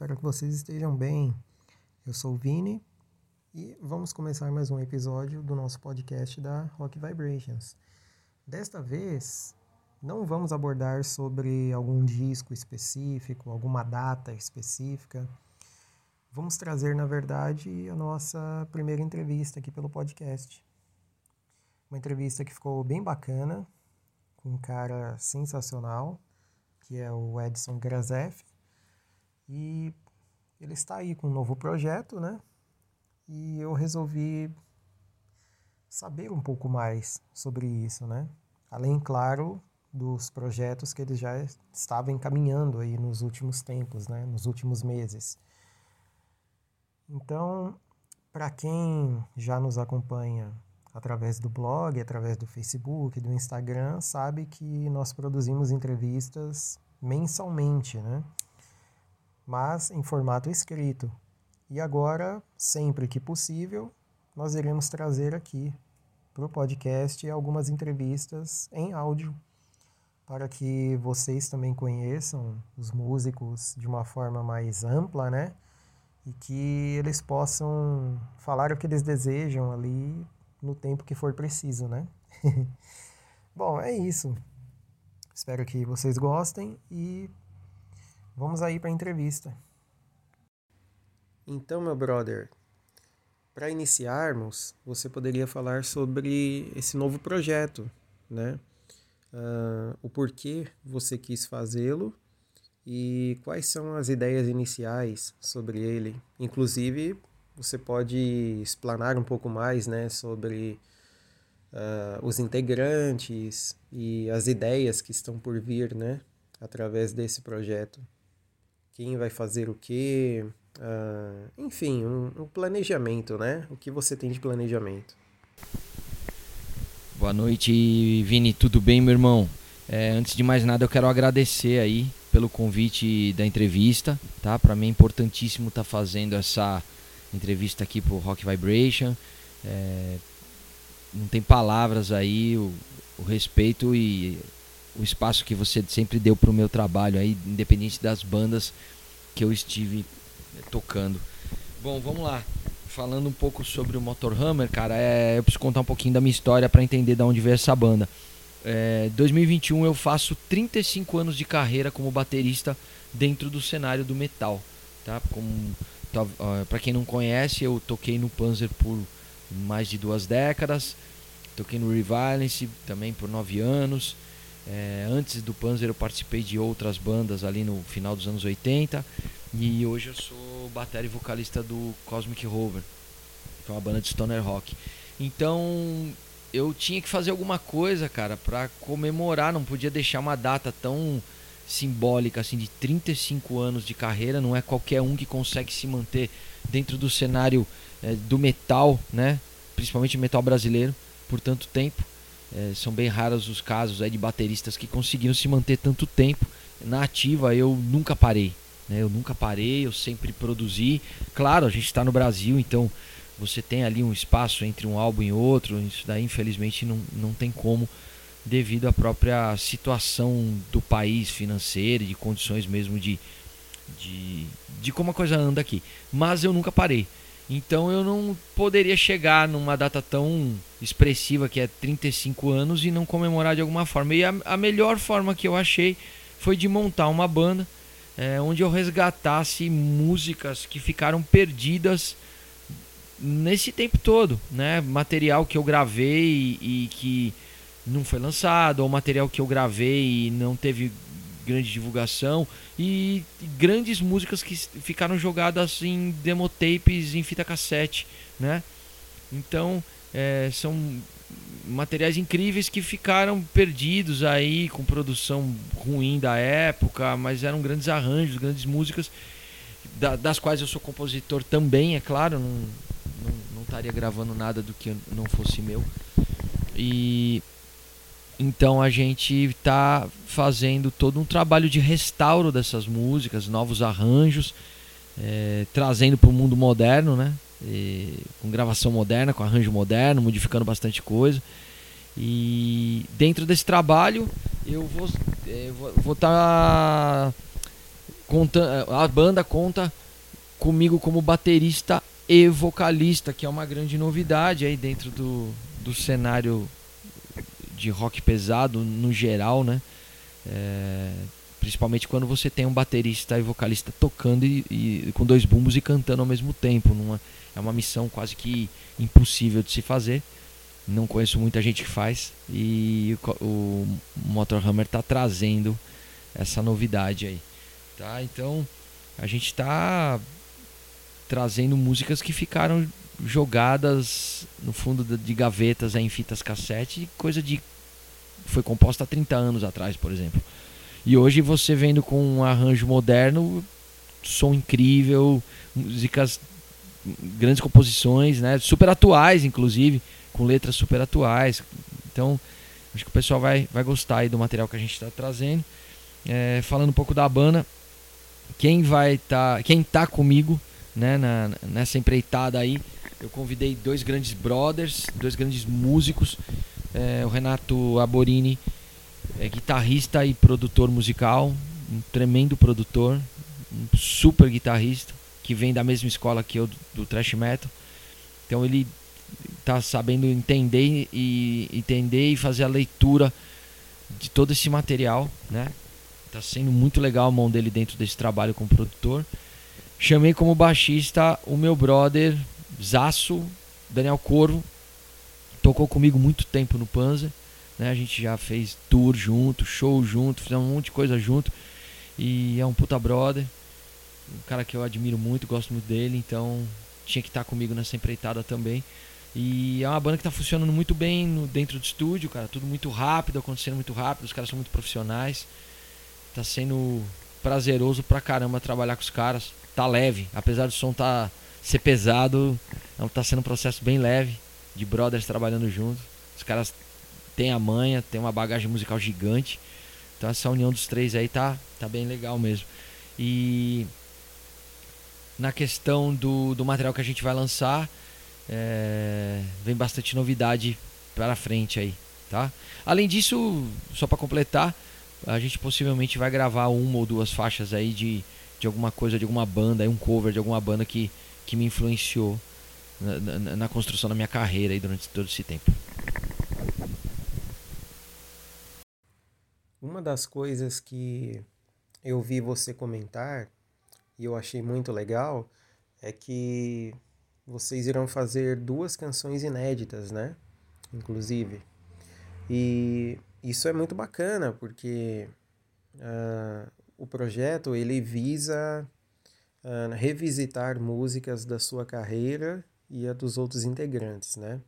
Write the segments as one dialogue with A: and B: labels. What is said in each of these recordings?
A: Espero que vocês estejam bem. Eu sou o Vini e vamos começar mais um episódio do nosso podcast da Rock Vibrations. Desta vez, não vamos abordar sobre algum disco específico, alguma data específica. Vamos trazer, na verdade, a nossa primeira entrevista aqui pelo podcast. Uma entrevista que ficou bem bacana, com um cara sensacional, que é o Edson Grazef. E ele está aí com um novo projeto, né? E eu resolvi saber um pouco mais sobre isso, né? Além, claro, dos projetos que ele já estava encaminhando aí nos últimos tempos, né? Nos últimos meses. Então, para quem já nos acompanha através do blog, através do Facebook, do Instagram, sabe que nós produzimos entrevistas mensalmente, né? Mas em formato escrito. E agora, sempre que possível, nós iremos trazer aqui para o podcast algumas entrevistas em áudio para que vocês também conheçam os músicos de uma forma mais ampla, né? E que eles possam falar o que eles desejam ali no tempo que for preciso, né? Bom, é isso. Espero que vocês gostem e vamos aí para a entrevista. Então, meu brother, para iniciarmos, você poderia falar sobre esse novo projeto, né? uh, o porquê você quis fazê-lo e quais são as ideias iniciais sobre ele. Inclusive, você pode explanar um pouco mais né, sobre uh, os integrantes e as ideias que estão por vir né, através desse projeto. Quem vai fazer o quê? Uh, enfim, um, um planejamento, né? O que você tem de planejamento?
B: Boa noite, Vini. Tudo bem, meu irmão? É, antes de mais nada, eu quero agradecer aí pelo convite da entrevista, tá? Para mim é importantíssimo estar tá fazendo essa entrevista aqui pro Rock Vibration. É, não tem palavras aí, o, o, respeito e o espaço que você sempre deu pro meu trabalho aí, independente das bandas que eu estive tocando. Bom, vamos lá falando um pouco sobre o Motorhammer, cara, é, eu preciso contar um pouquinho da minha história para entender de onde veio essa banda. É, 2021 eu faço 35 anos de carreira como baterista dentro do cenário do metal, tá? Como para quem não conhece, eu toquei no Panzer por mais de duas décadas, toquei no Reviolence também por nove anos. É, antes do Panzer eu participei de outras bandas ali no final dos anos 80 e hoje eu sou bateria e vocalista do Cosmic Rover, que é uma banda de stoner rock. Então eu tinha que fazer alguma coisa, cara, para comemorar, não podia deixar uma data tão simbólica assim de 35 anos de carreira, não é qualquer um que consegue se manter dentro do cenário é, do metal, né? Principalmente metal brasileiro por tanto tempo. É, são bem raros os casos aí de bateristas que conseguiram se manter tanto tempo na ativa. Eu nunca parei, né? Eu nunca parei, eu sempre produzi. Claro, a gente está no Brasil, então você tem ali um espaço entre um álbum e outro. Isso daí, infelizmente, não, não tem como, devido à própria situação do país financeira, de condições mesmo de, de, de como a coisa anda aqui. Mas eu nunca parei. Então eu não poderia chegar numa data tão expressiva que é 35 anos e não comemorar de alguma forma. E a, a melhor forma que eu achei foi de montar uma banda é, onde eu resgatasse músicas que ficaram perdidas nesse tempo todo, né? Material que eu gravei e, e que não foi lançado, ou material que eu gravei e não teve grande divulgação e, grandes músicas que ficaram jogadas em demo tapes em fita cassete, né? Então é, são materiais incríveis que ficaram perdidos aí com produção ruim da época, mas eram grandes arranjos, grandes músicas da, das quais eu sou compositor também, é claro, não, não, não estaria gravando nada do que não fosse meu. E então a gente está fazendo todo um trabalho de restauro dessas músicas, novos arranjos, é, trazendo para o mundo moderno, né? E, com gravação moderna, com arranjo moderno, modificando bastante coisa. E dentro desse trabalho eu vou estar é, vou, vou tá conta, a banda conta comigo como baterista e vocalista, que é uma grande novidade aí dentro do, do cenário de rock pesado no geral, né? É, principalmente quando você tem um baterista e vocalista tocando e, e, com dois bumbos e cantando ao mesmo tempo. Numa, é uma missão quase que impossível de se fazer. Não conheço muita gente que faz e o, o Motorhammer está trazendo essa novidade aí, tá? Então a gente está trazendo músicas que ficaram jogadas no fundo de gavetas em fitas cassete, coisa de foi composta há 30 anos atrás, por exemplo. E hoje você vendo com um arranjo moderno, som incrível, músicas grandes composições, né, super atuais inclusive, com letras super atuais. Então, acho que o pessoal vai vai gostar aí do material que a gente está trazendo. É, falando um pouco da banda, quem vai estar, tá, quem tá comigo, né, na, nessa empreitada aí, eu convidei dois grandes brothers, dois grandes músicos é, o Renato Aborini é guitarrista e produtor musical, um tremendo produtor, um super guitarrista, que vem da mesma escola que eu do, do metal. Então ele está sabendo entender e entender e fazer a leitura de todo esse material, né? Tá sendo muito legal a mão dele dentro desse trabalho como produtor. Chamei como baixista o meu brother Zaço, Daniel Corvo, tocou comigo muito tempo no Panzer. Né? A gente já fez tour junto, show junto, fizemos um monte de coisa junto. E é um puta brother. Um cara que eu admiro muito, gosto muito dele, então tinha que estar comigo nessa empreitada também. E é uma banda que está funcionando muito bem no, dentro do estúdio, cara. Tudo muito rápido, acontecendo muito rápido. Os caras são muito profissionais. Tá sendo prazeroso pra caramba trabalhar com os caras. Tá leve, apesar do som tá ser pesado, é tá sendo um processo bem leve de brothers trabalhando juntos. Os caras têm a manha, têm uma bagagem musical gigante. Então essa união dos três aí tá, tá bem legal mesmo. E na questão do, do material que a gente vai lançar, é, vem bastante novidade para frente aí, tá? Além disso, só para completar, a gente possivelmente vai gravar uma ou duas faixas aí de, de alguma coisa, de alguma banda, um cover de alguma banda que, que me influenciou na, na, na construção da minha carreira aí durante todo esse tempo.
A: Uma das coisas que eu vi você comentar e eu achei muito legal é que vocês irão fazer duas canções inéditas, né? Inclusive. E isso é muito bacana porque uh, o projeto ele visa uh, revisitar músicas da sua carreira e a dos outros integrantes, né?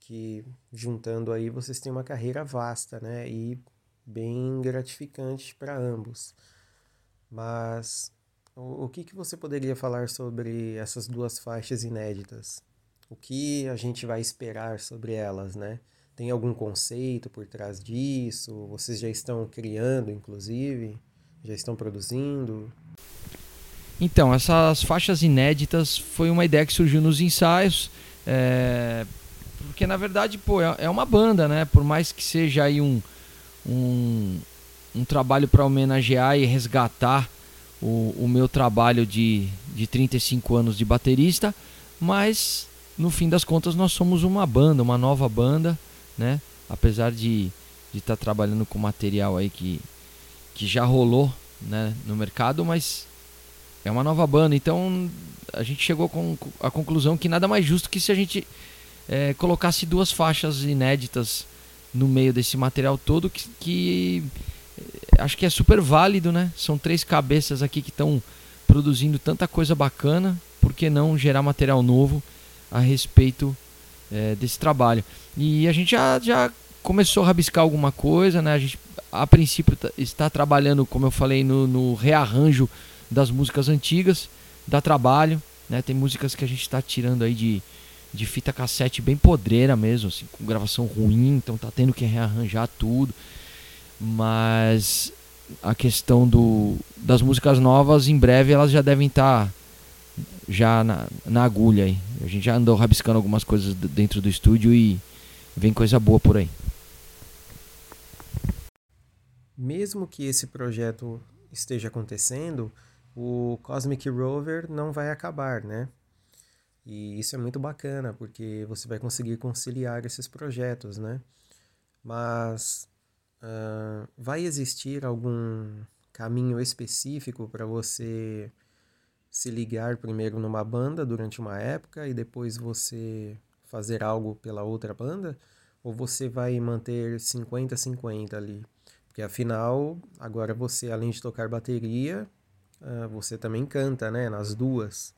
A: Que juntando aí vocês têm uma carreira vasta, né? E bem gratificante para ambos. Mas o, o que, que você poderia falar sobre essas duas faixas inéditas? O que a gente vai esperar sobre elas, né? Tem algum conceito por trás disso? Vocês já estão criando, inclusive? Já estão produzindo?
B: Então, essas faixas inéditas foi uma ideia que surgiu nos ensaios. É, porque na verdade, pô, é, é uma banda, né? Por mais que seja aí um, um, um trabalho para homenagear e resgatar o, o meu trabalho de, de 35 anos de baterista, mas no fim das contas nós somos uma banda, uma nova banda, né? Apesar de estar tá trabalhando com material aí que, que já rolou né, no mercado, mas é uma nova banda, então a gente chegou com a conclusão que nada mais justo que se a gente é, colocasse duas faixas inéditas no meio desse material todo que, que é, acho que é super válido, né? São três cabeças aqui que estão produzindo tanta coisa bacana, por que não gerar material novo a respeito é, desse trabalho? E a gente já, já começou a rabiscar alguma coisa, né? A gente a princípio tá, está trabalhando, como eu falei, no, no rearranjo das músicas antigas, dá trabalho, né? Tem músicas que a gente está tirando aí de, de fita cassete bem podreira mesmo, assim, com gravação ruim, então tá tendo que rearranjar tudo. Mas a questão do, das músicas novas, em breve elas já devem estar tá já na, na agulha aí. A gente já andou rabiscando algumas coisas dentro do estúdio e vem coisa boa por aí.
A: Mesmo que esse projeto esteja acontecendo, o Cosmic Rover não vai acabar, né? E isso é muito bacana, porque você vai conseguir conciliar esses projetos, né? Mas uh, vai existir algum caminho específico para você se ligar primeiro numa banda durante uma época e depois você fazer algo pela outra banda? Ou você vai manter 50-50 ali? Porque afinal, agora você, além de tocar bateria, uh, você também canta, né? Nas duas.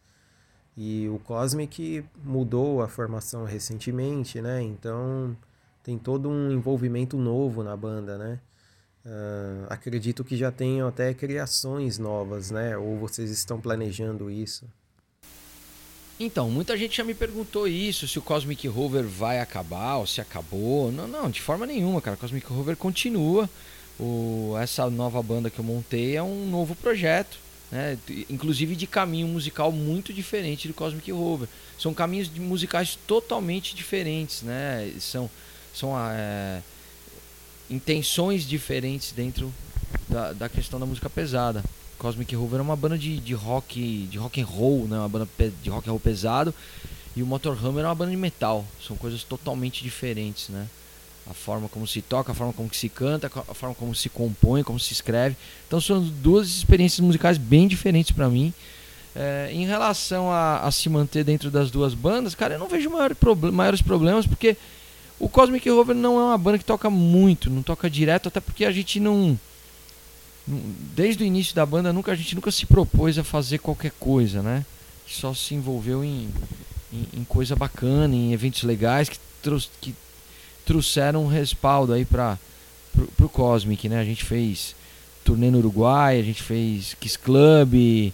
A: E o Cosmic mudou a formação recentemente, né? Então tem todo um envolvimento novo na banda, né? Uh, acredito que já tenham até criações novas, né? Ou vocês estão planejando isso?
B: Então, muita gente já me perguntou isso, se o Cosmic Rover vai acabar ou se acabou. Não, não, de forma nenhuma, cara. O Cosmic Rover continua. O, essa nova banda que eu montei é um novo projeto né? inclusive de caminho musical muito diferente do Cosmic Rover. São caminhos musicais totalmente diferentes, né? são, são é, intenções diferentes dentro da, da questão da música pesada. Cosmic Rover é uma banda de, de rock de rock and roll, né? uma banda de rock and roll pesado, e o Motorhammer é uma banda de metal. São coisas totalmente diferentes, né? A forma como se toca, a forma como se canta, a forma como se compõe, como se escreve. Então são duas experiências musicais bem diferentes para mim. É, em relação a, a, se manter dentro das duas bandas, cara, eu não vejo maior maiores problemas porque o Cosmic Rover não é uma banda que toca muito, não toca direto, até porque a gente não, desde o início da banda nunca a gente nunca se propôs a fazer qualquer coisa, né? Só se envolveu em, em, em coisa bacana, em eventos legais que, que trouxeram um respaldo aí para pro Cosmic, né? A gente fez turnê no Uruguai, a gente fez Kiss Club,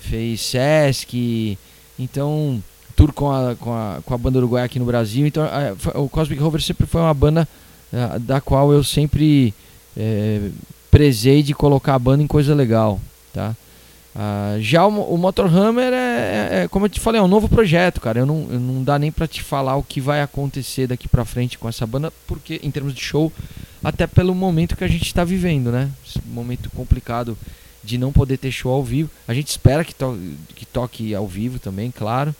B: fez Sesc, então tour com a, com a, com a banda uruguaia aqui no Brasil. Então a, o Cosmic Rover sempre foi uma banda a, da qual eu sempre é, prezei de colocar a banda em coisa legal, tá? Uh, já o, o Motorhammer é, é, é, como eu te falei, é um novo projeto, cara. Eu não, eu não dá nem para te falar o que vai acontecer daqui para frente com essa banda, porque em termos de show, até pelo momento que a gente está vivendo, né? Esse momento complicado de não poder ter show ao vivo. A gente espera que, to que toque ao vivo também, claro.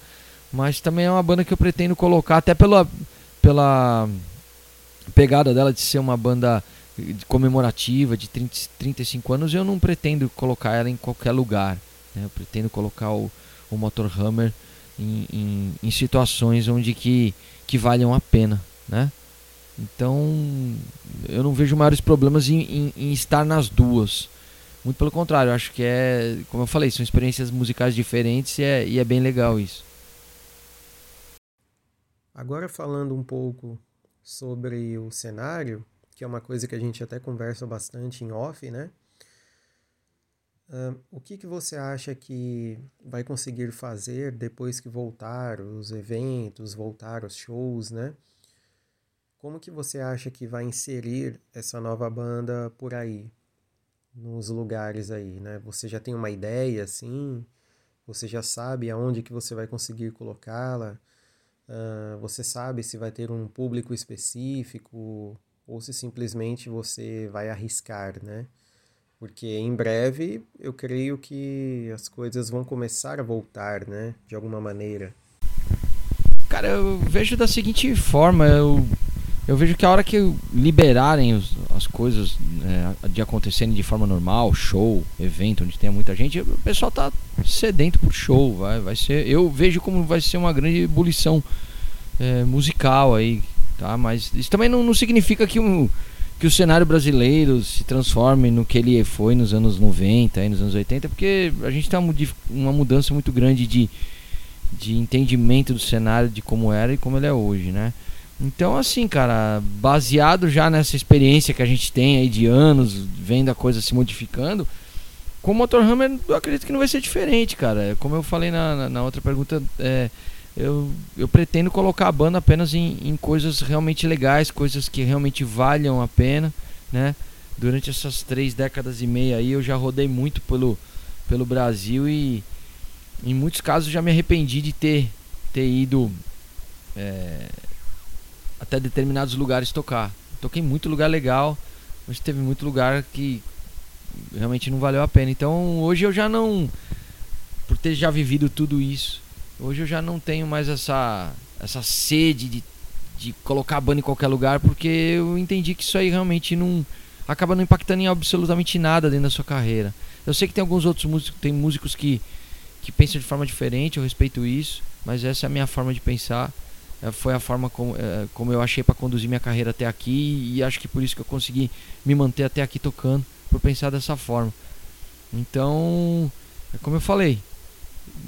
B: Mas também é uma banda que eu pretendo colocar, até pela, pela pegada dela de ser uma banda comemorativa de 30, 35 anos, eu não pretendo colocar ela em qualquer lugar. Né? Eu pretendo colocar o, o Motor Hammer em, em, em, situações onde que, que valham a pena. Né? Então eu não vejo maiores problemas em, em, estar nas duas. Muito pelo contrário, acho que é, como eu falei, são experiências musicais diferentes e é, e é bem legal isso.
A: Agora falando um pouco sobre o cenário, que é uma coisa que a gente até conversa bastante em off, né? Uh, o que, que você acha que vai conseguir fazer depois que voltar os eventos, voltar os shows, né? Como que você acha que vai inserir essa nova banda por aí, nos lugares aí, né? Você já tem uma ideia, assim? Você já sabe aonde que você vai conseguir colocá-la? Uh, você sabe se vai ter um público específico? Ou se simplesmente você vai arriscar, né? Porque em breve eu creio que as coisas vão começar a voltar, né? De alguma maneira.
B: Cara, eu vejo da seguinte forma, eu, eu vejo que a hora que liberarem os, as coisas é, de acontecerem de forma normal, show, evento, onde tenha muita gente, o pessoal tá sedento por show, vai, vai ser. Eu vejo como vai ser uma grande ebulição é, musical aí, tá? Mas isso também não, não significa que, um, que o cenário brasileiro se transforme no que ele foi nos anos 90 e nos anos 80, porque a gente tem uma mudança muito grande de, de entendimento do cenário, de como era e como ele é hoje, né? Então, assim, cara, baseado já nessa experiência que a gente tem aí de anos, vendo a coisa se modificando, com o Motorhammer eu acredito que não vai ser diferente, cara. Como eu falei na, na, na outra pergunta, é, eu, eu pretendo colocar a banda apenas em, em coisas realmente legais, coisas que realmente valham a pena, né? Durante essas três décadas e meia aí eu já rodei muito pelo, pelo Brasil e em muitos casos já me arrependi de ter, ter ido é, até determinados lugares tocar. Toquei muito lugar legal, mas teve muito lugar que realmente não valeu a pena. Então hoje eu já não. Por ter já vivido tudo isso, hoje eu já não tenho mais essa, essa sede de, de colocar a banda em qualquer lugar, porque eu entendi que isso aí realmente não. acaba não impactando em absolutamente nada dentro da sua carreira. Eu sei que tem alguns outros músicos, tem músicos que, que pensam de forma diferente, eu respeito isso, mas essa é a minha forma de pensar. É, foi a forma como, é, como eu achei para conduzir minha carreira até aqui e acho que por isso que eu consegui me manter até aqui tocando, por pensar dessa forma. Então, é como eu falei,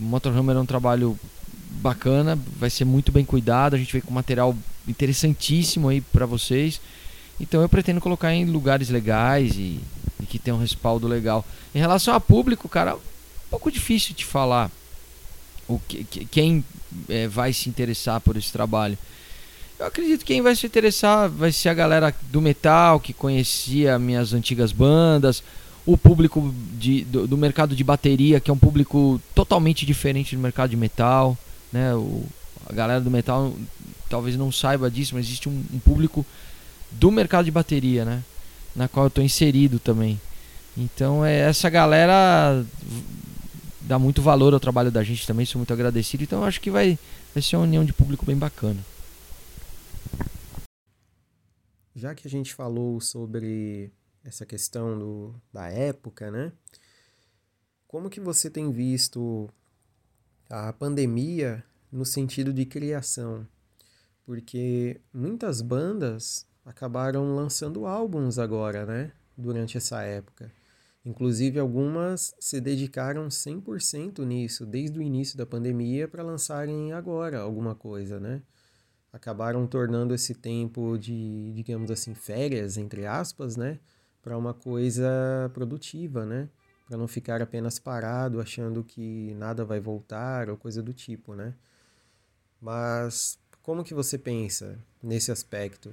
B: o Motorhammer é um trabalho bacana, vai ser muito bem cuidado, a gente veio com material interessantíssimo aí para vocês. Então eu pretendo colocar em lugares legais e, e que tenham um respaldo legal. Em relação a público, cara, é um pouco difícil de falar o que, quem é, vai se interessar por esse trabalho. Eu acredito que quem vai se interessar vai ser a galera do metal que conhecia minhas antigas bandas, o público de, do, do, mercado de bateria, que é um público totalmente diferente do mercado de metal. Né? O, a galera do metal talvez não saiba disso, mas existe um, um público do mercado de bateria, né? na qual eu estou inserido também. Então é essa galera dá muito valor ao trabalho da gente também, sou muito agradecido. Então acho que vai, vai ser uma união de público bem bacana.
A: Já que a gente falou sobre essa questão do, da época, né? Como que você tem visto a pandemia no sentido de criação? Porque muitas bandas acabaram lançando álbuns agora, né? Durante essa época. Inclusive, algumas se dedicaram 100% nisso, desde o início da pandemia, para lançarem agora alguma coisa, né? Acabaram tornando esse tempo de, digamos assim, férias, entre aspas, né? Para uma coisa produtiva, né? Para não ficar apenas parado achando que nada vai voltar ou coisa do tipo, né? Mas como que você pensa nesse aspecto?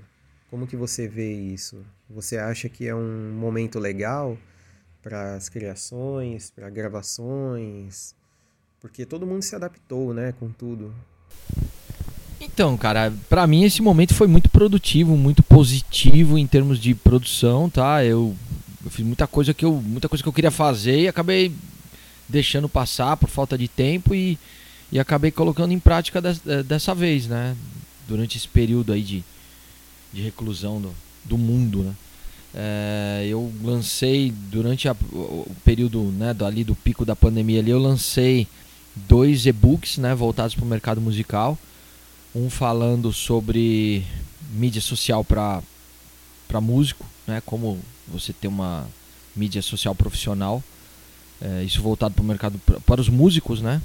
A: Como que você vê isso? Você acha que é um momento legal? para as criações, para gravações, porque todo mundo se adaptou, né, com tudo.
B: Então, cara, para mim esse momento foi muito produtivo, muito positivo em termos de produção, tá? Eu, eu, fiz muita coisa que eu, muita coisa que eu queria fazer e acabei deixando passar por falta de tempo e, e acabei colocando em prática des, dessa vez, né? Durante esse período aí de, de reclusão do, do mundo, né? É, eu lancei durante a, o período né, do, ali do pico da pandemia ali, eu lancei dois e-books né, voltados para o mercado musical. Um falando sobre mídia social para músico, né, como você ter uma mídia social profissional. É, isso voltado para o mercado para os músicos, né?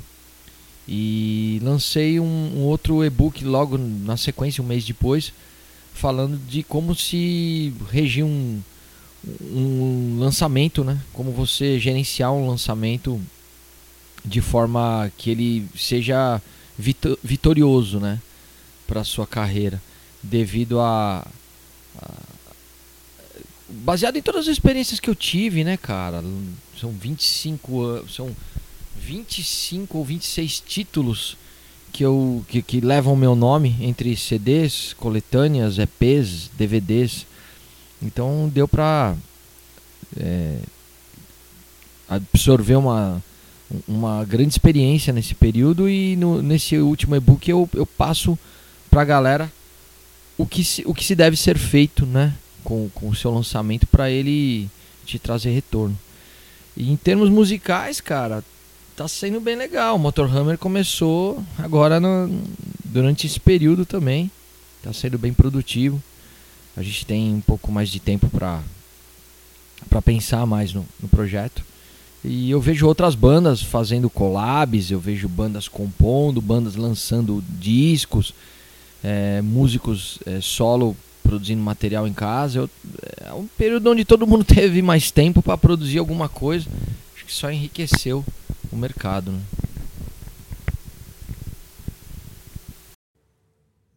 B: E lancei um, um outro e-book logo na sequência, um mês depois, falando de como se regir um, um lançamento, né? Como você gerenciar um lançamento de forma que ele seja vitorioso, né? Para sua carreira, devido a, a, baseado em todas as experiências que eu tive, né, cara? São 25 são 25 ou 26 títulos que, eu, que, que levam meu nome entre CDs, coletâneas, EPs, DVDs. Então deu pra é, absorver uma, uma grande experiência nesse período e no, nesse último e-book eu, eu passo pra galera o que se, o que se deve ser feito né, com, com o seu lançamento para ele te trazer retorno. E em termos musicais, cara, tá sendo bem legal. O Motorhammer começou agora no, durante esse período também. Tá sendo bem produtivo. A gente tem um pouco mais de tempo para para pensar mais no, no projeto. E eu vejo outras bandas fazendo collabs, eu vejo bandas compondo, bandas lançando discos, é, músicos é, solo produzindo material em casa. Eu, é um período onde todo mundo teve mais tempo para produzir alguma coisa. Acho que só enriqueceu o mercado. Né?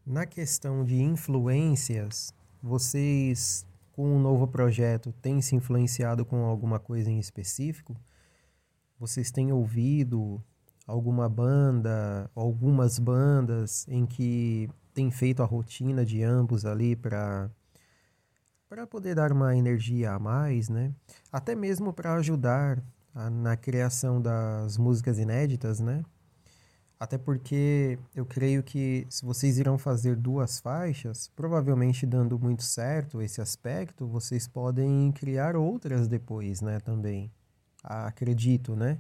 A: Na questão de influências, vocês com um novo projeto têm se influenciado com alguma coisa em específico? Vocês têm ouvido alguma banda, algumas bandas em que tem feito a rotina de ambos ali para para poder dar uma energia a mais, né? Até mesmo para ajudar a, na criação das músicas inéditas, né? Até porque eu creio que se vocês irão fazer duas faixas, provavelmente dando muito certo esse aspecto, vocês podem criar outras depois, né, também. Acredito, né?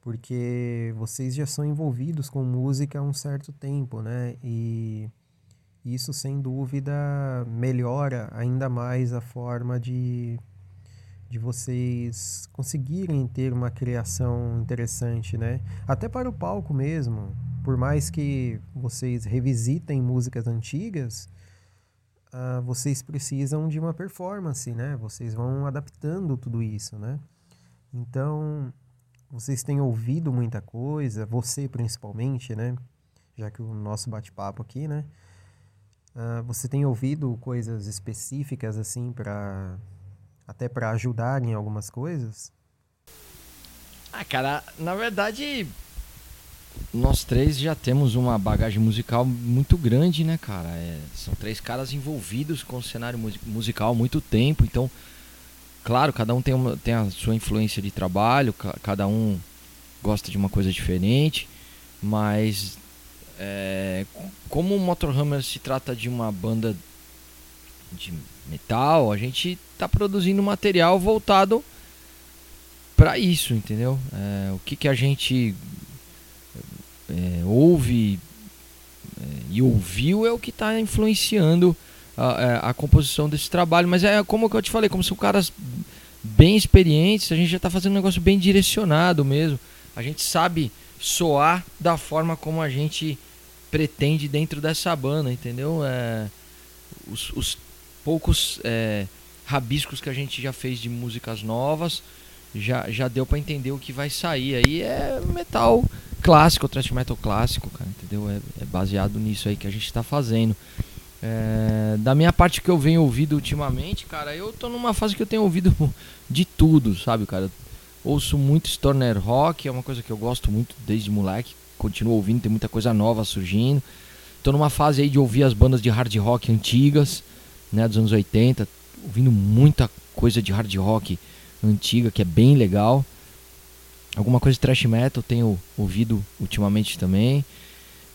A: Porque vocês já são envolvidos com música há um certo tempo, né? E isso sem dúvida melhora ainda mais a forma de de vocês conseguirem ter uma criação interessante, né? Até para o palco mesmo. Por mais que vocês revisitem músicas antigas, uh, vocês precisam de uma performance, né? Vocês vão adaptando tudo isso, né? Então, vocês têm ouvido muita coisa, você principalmente, né? Já que o nosso bate-papo aqui, né? Uh, você tem ouvido coisas específicas assim para até para ajudar em algumas coisas?
B: Ah, cara, na verdade, nós três já temos uma bagagem musical muito grande, né, cara? É, são três caras envolvidos com o cenário musical há muito tempo, então, claro, cada um tem, uma, tem a sua influência de trabalho, cada um gosta de uma coisa diferente, mas é, como o Motorhammer se trata de uma banda de metal, a gente está produzindo material voltado para isso, entendeu? É, o que, que a gente é, ouve é, e ouviu é o que está influenciando a, é, a, composição desse trabalho. Mas é como eu te falei, como são caras bem experientes, a gente já está fazendo um negócio bem direcionado mesmo. A gente sabe soar da forma como a gente pretende dentro dessa banda, entendeu? É, os, os poucos é, rabiscos que a gente já fez de músicas novas, já, já deu para entender o que vai sair. Aí é metal clássico, thrash metal clássico, cara, entendeu? É, é baseado nisso aí que a gente está fazendo. É, da minha parte que eu venho ouvindo ultimamente, cara, eu tô numa fase que eu tenho ouvido de tudo, sabe, cara? Ouço muito stoner rock, é uma coisa que eu gosto muito desde moleque, continuo ouvindo, tem muita coisa nova surgindo. Tô numa fase aí de ouvir as bandas de hard rock antigas né, dos anos 80, ouvindo muita coisa de hard rock antiga que é bem legal. Alguma coisa de thrash metal tenho ouvido ultimamente também.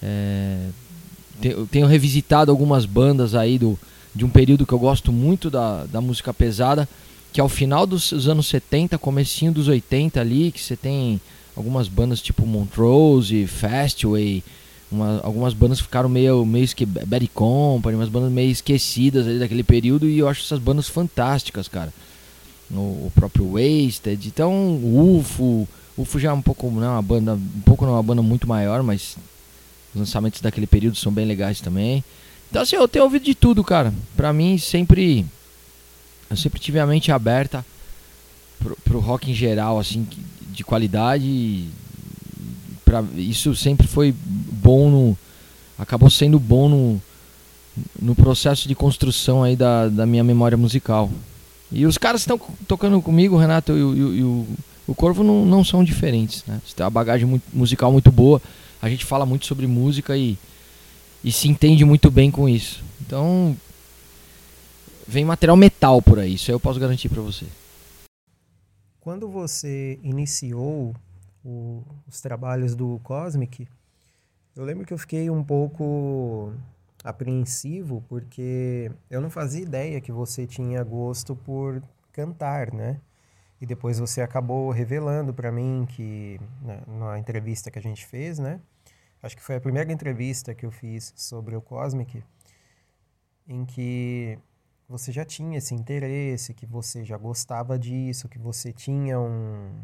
B: É, tenho revisitado algumas bandas aí do, de um período que eu gosto muito da, da música pesada, que é o final dos anos 70, comecinho dos 80 ali, que você tem algumas bandas tipo Montrose, Fastway, uma, algumas bandas ficaram meio, meio esque, Bad Company, umas bandas meio esquecidas ali daquele período e eu acho essas bandas fantásticas, cara. O, o próprio Wasted, então UFO, UFO já é um pouco, não é uma banda, um pouco não uma banda muito maior, mas os lançamentos daquele período são bem legais também. Então assim, eu tenho ouvido de tudo, cara. Pra mim sempre eu sempre tive a mente aberta pro, pro rock em geral, assim, de qualidade pra, isso sempre foi bom no. Acabou sendo bom no, no processo de construção aí da, da minha memória musical. E os caras que estão tocando comigo, Renato e, o, e o, o Corvo, não, não são diferentes. Né? Você tem uma bagagem muito, musical muito boa. A gente fala muito sobre música e, e se entende muito bem com isso. Então, vem material metal por aí, isso eu posso garantir para você.
A: Quando você iniciou o, os trabalhos do Cosmic, eu lembro que eu fiquei um pouco apreensivo porque eu não fazia ideia que você tinha gosto por cantar, né? E depois você acabou revelando para mim que na, na, entrevista que a gente fez, né? Acho que foi a primeira entrevista que eu fiz sobre o Cosmic, em que você já tinha esse interesse, que você já gostava disso, que você tinha um,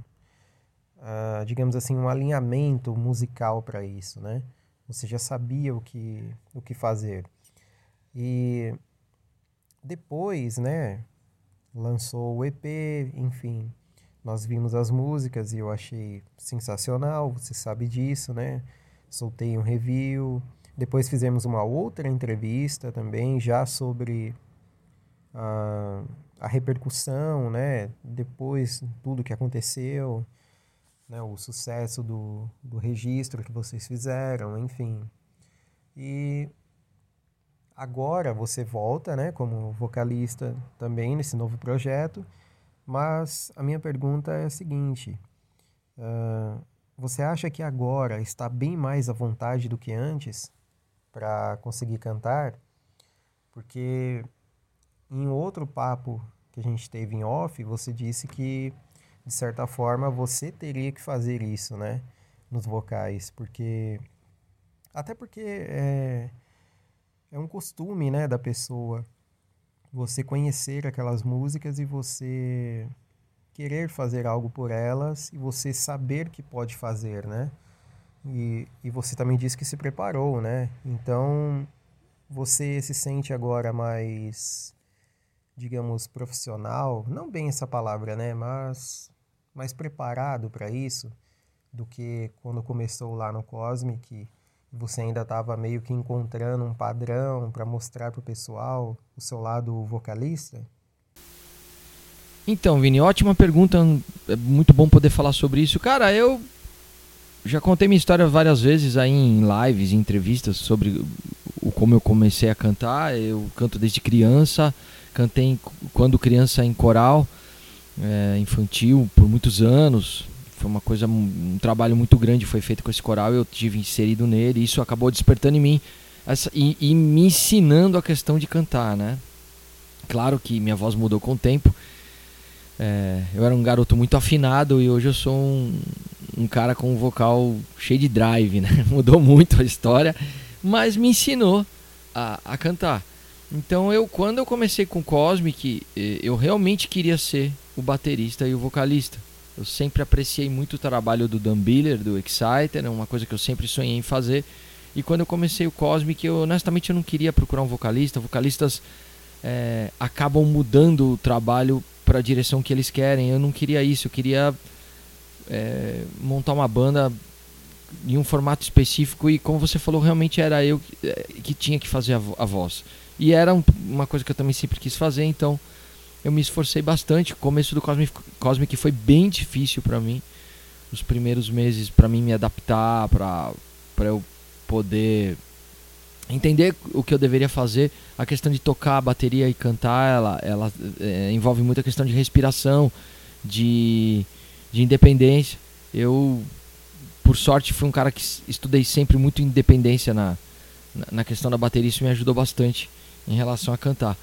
A: uh, digamos assim, um alinhamento musical para isso, né? Você já sabia o que, o que fazer. E depois, né, lançou o EP, enfim, nós vimos as músicas e eu achei sensacional, você sabe disso, né? Soltei um review. Depois fizemos uma outra entrevista também, já sobre a, a repercussão, né? Depois tudo que aconteceu né, o sucesso do, do registro que vocês fizeram, enfim. E agora você volta, né, como vocalista também nesse novo projeto, mas a minha pergunta é a seguinte: uh, você acha que agora está bem mais à vontade do que antes para conseguir cantar? Porque em outro papo que a gente teve em off, você disse que de certa forma você teria que fazer isso, né, nos vocais, porque até porque é, é um costume, né, da pessoa você conhecer aquelas músicas e você querer fazer algo por elas e você saber que pode fazer, né? E, e você também disse que se preparou, né? Então, você se sente agora mais, digamos, profissional, não bem essa palavra, né? Mas mais preparado para isso do que quando começou lá no Cosmic você ainda estava meio que encontrando um padrão para mostrar para o pessoal o seu lado vocalista?
B: Então, Vini, ótima pergunta. É muito bom poder falar sobre isso. Cara, eu já contei minha história várias vezes aí em lives, em entrevistas sobre o como eu comecei a cantar. Eu canto desde criança, cantei quando criança em coral é, infantil por muitos anos foi uma coisa, um trabalho muito grande foi feito com esse coral, eu tive inserido nele, e isso acabou despertando em mim essa, e, e, me ensinando a questão de cantar, né? Claro que minha voz mudou com o tempo. É, eu era um garoto muito afinado e hoje eu sou um, um cara com um vocal cheio de drive, né? Mudou muito a história, mas me ensinou a, a cantar. Então eu, quando eu comecei com Cosmic, eh, eu realmente queria ser o baterista e o vocalista. Eu sempre apreciei muito o trabalho do Dan Biller, do Exciter, é uma coisa que eu sempre sonhei em fazer. E quando eu comecei o Cosmic, eu honestamente eu não queria procurar um vocalista. Vocalistas é, acabam mudando o trabalho para a direção que eles querem. Eu não queria isso, eu queria é, montar uma banda em um formato específico e como você falou, realmente era eu que, que tinha que fazer a, a voz. E era um, uma coisa que eu também sempre quis fazer, então eu me esforcei bastante. O começo do Cosmic, Cosmic foi bem difícil para mim. Os primeiros meses para mim me adaptar, para eu poder entender o que eu deveria fazer. A questão de tocar a bateria e cantar, ela, ela é, envolve muita questão de respiração, de, de independência. Eu, por sorte, fui um cara que estudei sempre muito independência na, na questão da bateria. Isso me ajudou bastante em relação a cantar.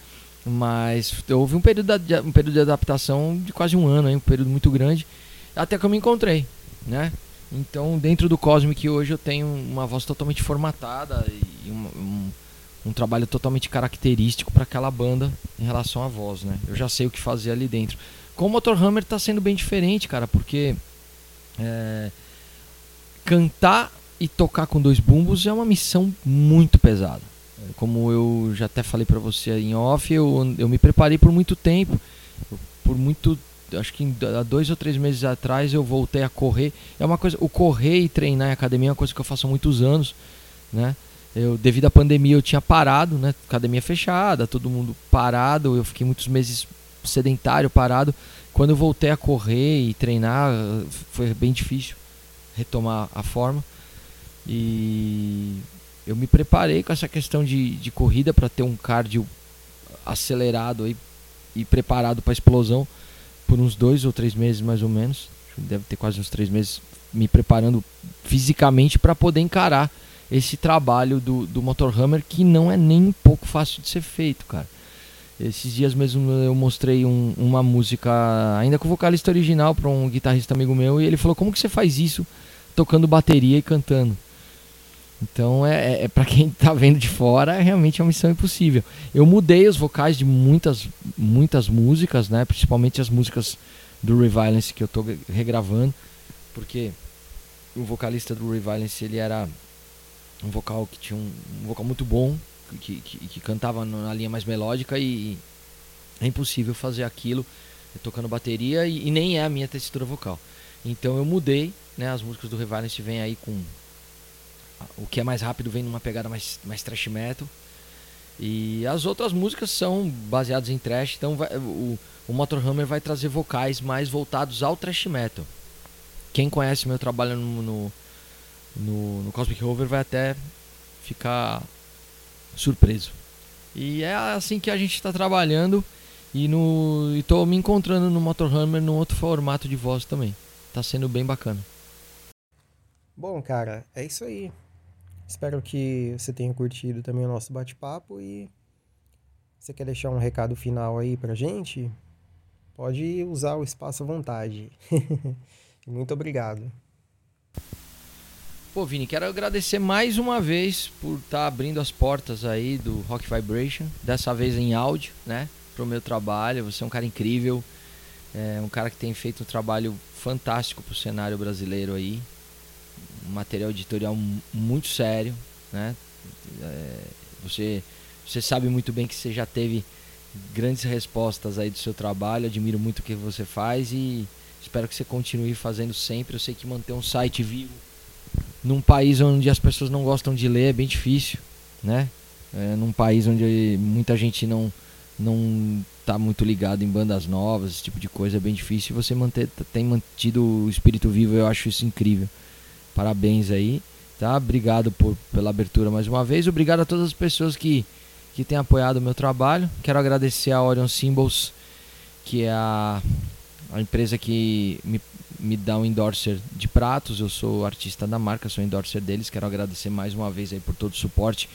B: Mas houve um período, de, um período de adaptação de quase um ano, hein, um período muito grande, até que eu me encontrei, né? Então, dentro do Cosmic hoje eu tenho uma voz totalmente formatada e um, um, um trabalho totalmente característico para aquela banda em relação à voz, né? Eu já sei o que fazer ali dentro. Com o Motorhammer está sendo bem diferente, cara, porque é, cantar e tocar com dois bumbos é uma missão muito pesada. Como eu já até falei para você em off, eu, eu me preparei por muito tempo. Por muito. Acho que há dois ou três meses atrás eu voltei a correr. É uma coisa. O correr e treinar em academia é uma coisa que eu faço há muitos anos. Né? Eu, devido à pandemia eu tinha parado, né? Academia fechada, todo mundo parado. Eu fiquei muitos meses sedentário, parado. Quando eu voltei a correr e treinar, foi bem difícil retomar a forma. E eu me preparei com essa questão de, de corrida para ter um cardio acelerado aí, e preparado para explosão por uns dois ou três meses mais ou menos. Deve ter quase uns três meses me preparando fisicamente para poder encarar esse trabalho do, do Motorhammer que não é nem um pouco fácil de ser feito, cara. Esses dias mesmo eu mostrei um, uma música ainda com o vocalista original para um guitarrista amigo meu e ele falou: Como que você faz isso tocando bateria e cantando? Então, é, é, é para quem está vendo de fora, é realmente uma missão impossível. Eu mudei os vocais de muitas, muitas músicas, né? Principalmente as músicas do Reviolence que eu estou regravando, porque o vocalista do Reviolence ele era um vocal que tinha um, um vocal muito bom, que, que, que, cantava na linha mais melódica e é impossível fazer aquilo tocando bateria e, e nem é a minha textura vocal. Então eu mudei, né? As músicas do Reviolence vêm aí com o que é mais rápido vem numa pegada mais, mais thrash metal. E as outras músicas são baseadas em thrash, então vai, o, o Motorhammer vai trazer vocais mais voltados ao thrash metal. Quem conhece meu trabalho no, no, no, no Cosmic Rover vai até ficar surpreso. E é assim que a gente está trabalhando e no estou me encontrando no Motorhammer num outro formato de voz também. Tá sendo bem bacana.
A: Bom, cara, é isso aí. Espero que você tenha curtido também o nosso bate-papo e você quer deixar um recado final aí pra gente? Pode usar o espaço à vontade. Muito obrigado.
B: Pô, Vini, quero agradecer mais uma vez por estar tá abrindo as portas aí do Rock Vibration, dessa vez em áudio, né, pro meu trabalho. Você é um cara incrível, é um cara que tem feito um trabalho fantástico pro cenário brasileiro aí, material editorial muito sério, né? É, você você sabe muito bem que você já teve grandes respostas aí do seu trabalho. Admiro muito o que você faz e espero que você continue fazendo sempre. Eu sei que manter um site vivo num país onde as pessoas não gostam de ler é bem difícil, né? É, num país onde muita gente não não tá muito ligado em bandas novas, esse tipo de coisa é bem difícil. Você manter tem mantido o espírito vivo, eu acho isso incrível. Parabéns aí, tá? Obrigado por, pela abertura mais uma vez. Obrigado a todas as pessoas que que têm apoiado o meu trabalho. Quero agradecer a Orion Symbols, que é a, a empresa que me, me dá um endorser de pratos. Eu sou artista da marca, sou endorser deles. Quero agradecer mais uma vez aí por todo o suporte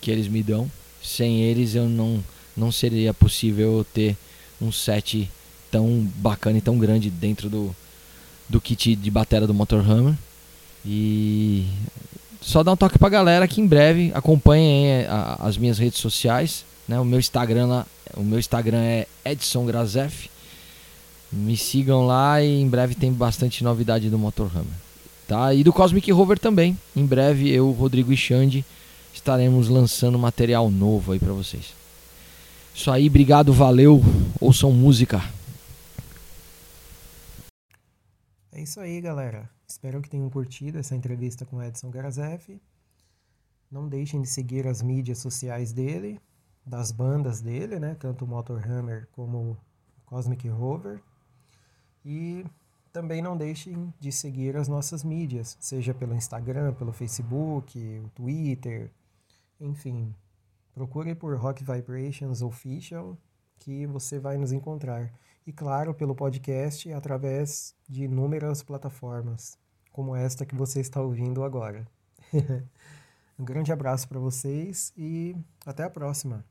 B: que eles me dão. Sem eles eu não, não seria possível ter um set tão bacana e tão grande dentro do, do kit de bateria do Motorhammer. E só dar um toque pra galera que em breve acompanhem é, as minhas redes sociais. Né? O meu Instagram lá, o meu Instagram é Edson Grazef. Me sigam lá e em breve tem bastante novidade do Motorhammer. Tá? E do Cosmic Rover também. Em breve eu, Rodrigo e Xande estaremos lançando material novo aí para vocês. Isso aí, obrigado, valeu. Ouçam música.
A: É isso aí, galera. Espero que tenham curtido essa entrevista com Edson Garazef. Não deixem de seguir as mídias sociais dele, das bandas dele, né? Tanto o Motorhammer como o Cosmic Rover. E também não deixem de seguir as nossas mídias, seja pelo Instagram, pelo Facebook, o Twitter, enfim. Procure por Rock Vibrations Official que você vai nos encontrar e, claro, pelo podcast através de inúmeras plataformas, como esta que você está ouvindo agora. um grande abraço para vocês e até a próxima!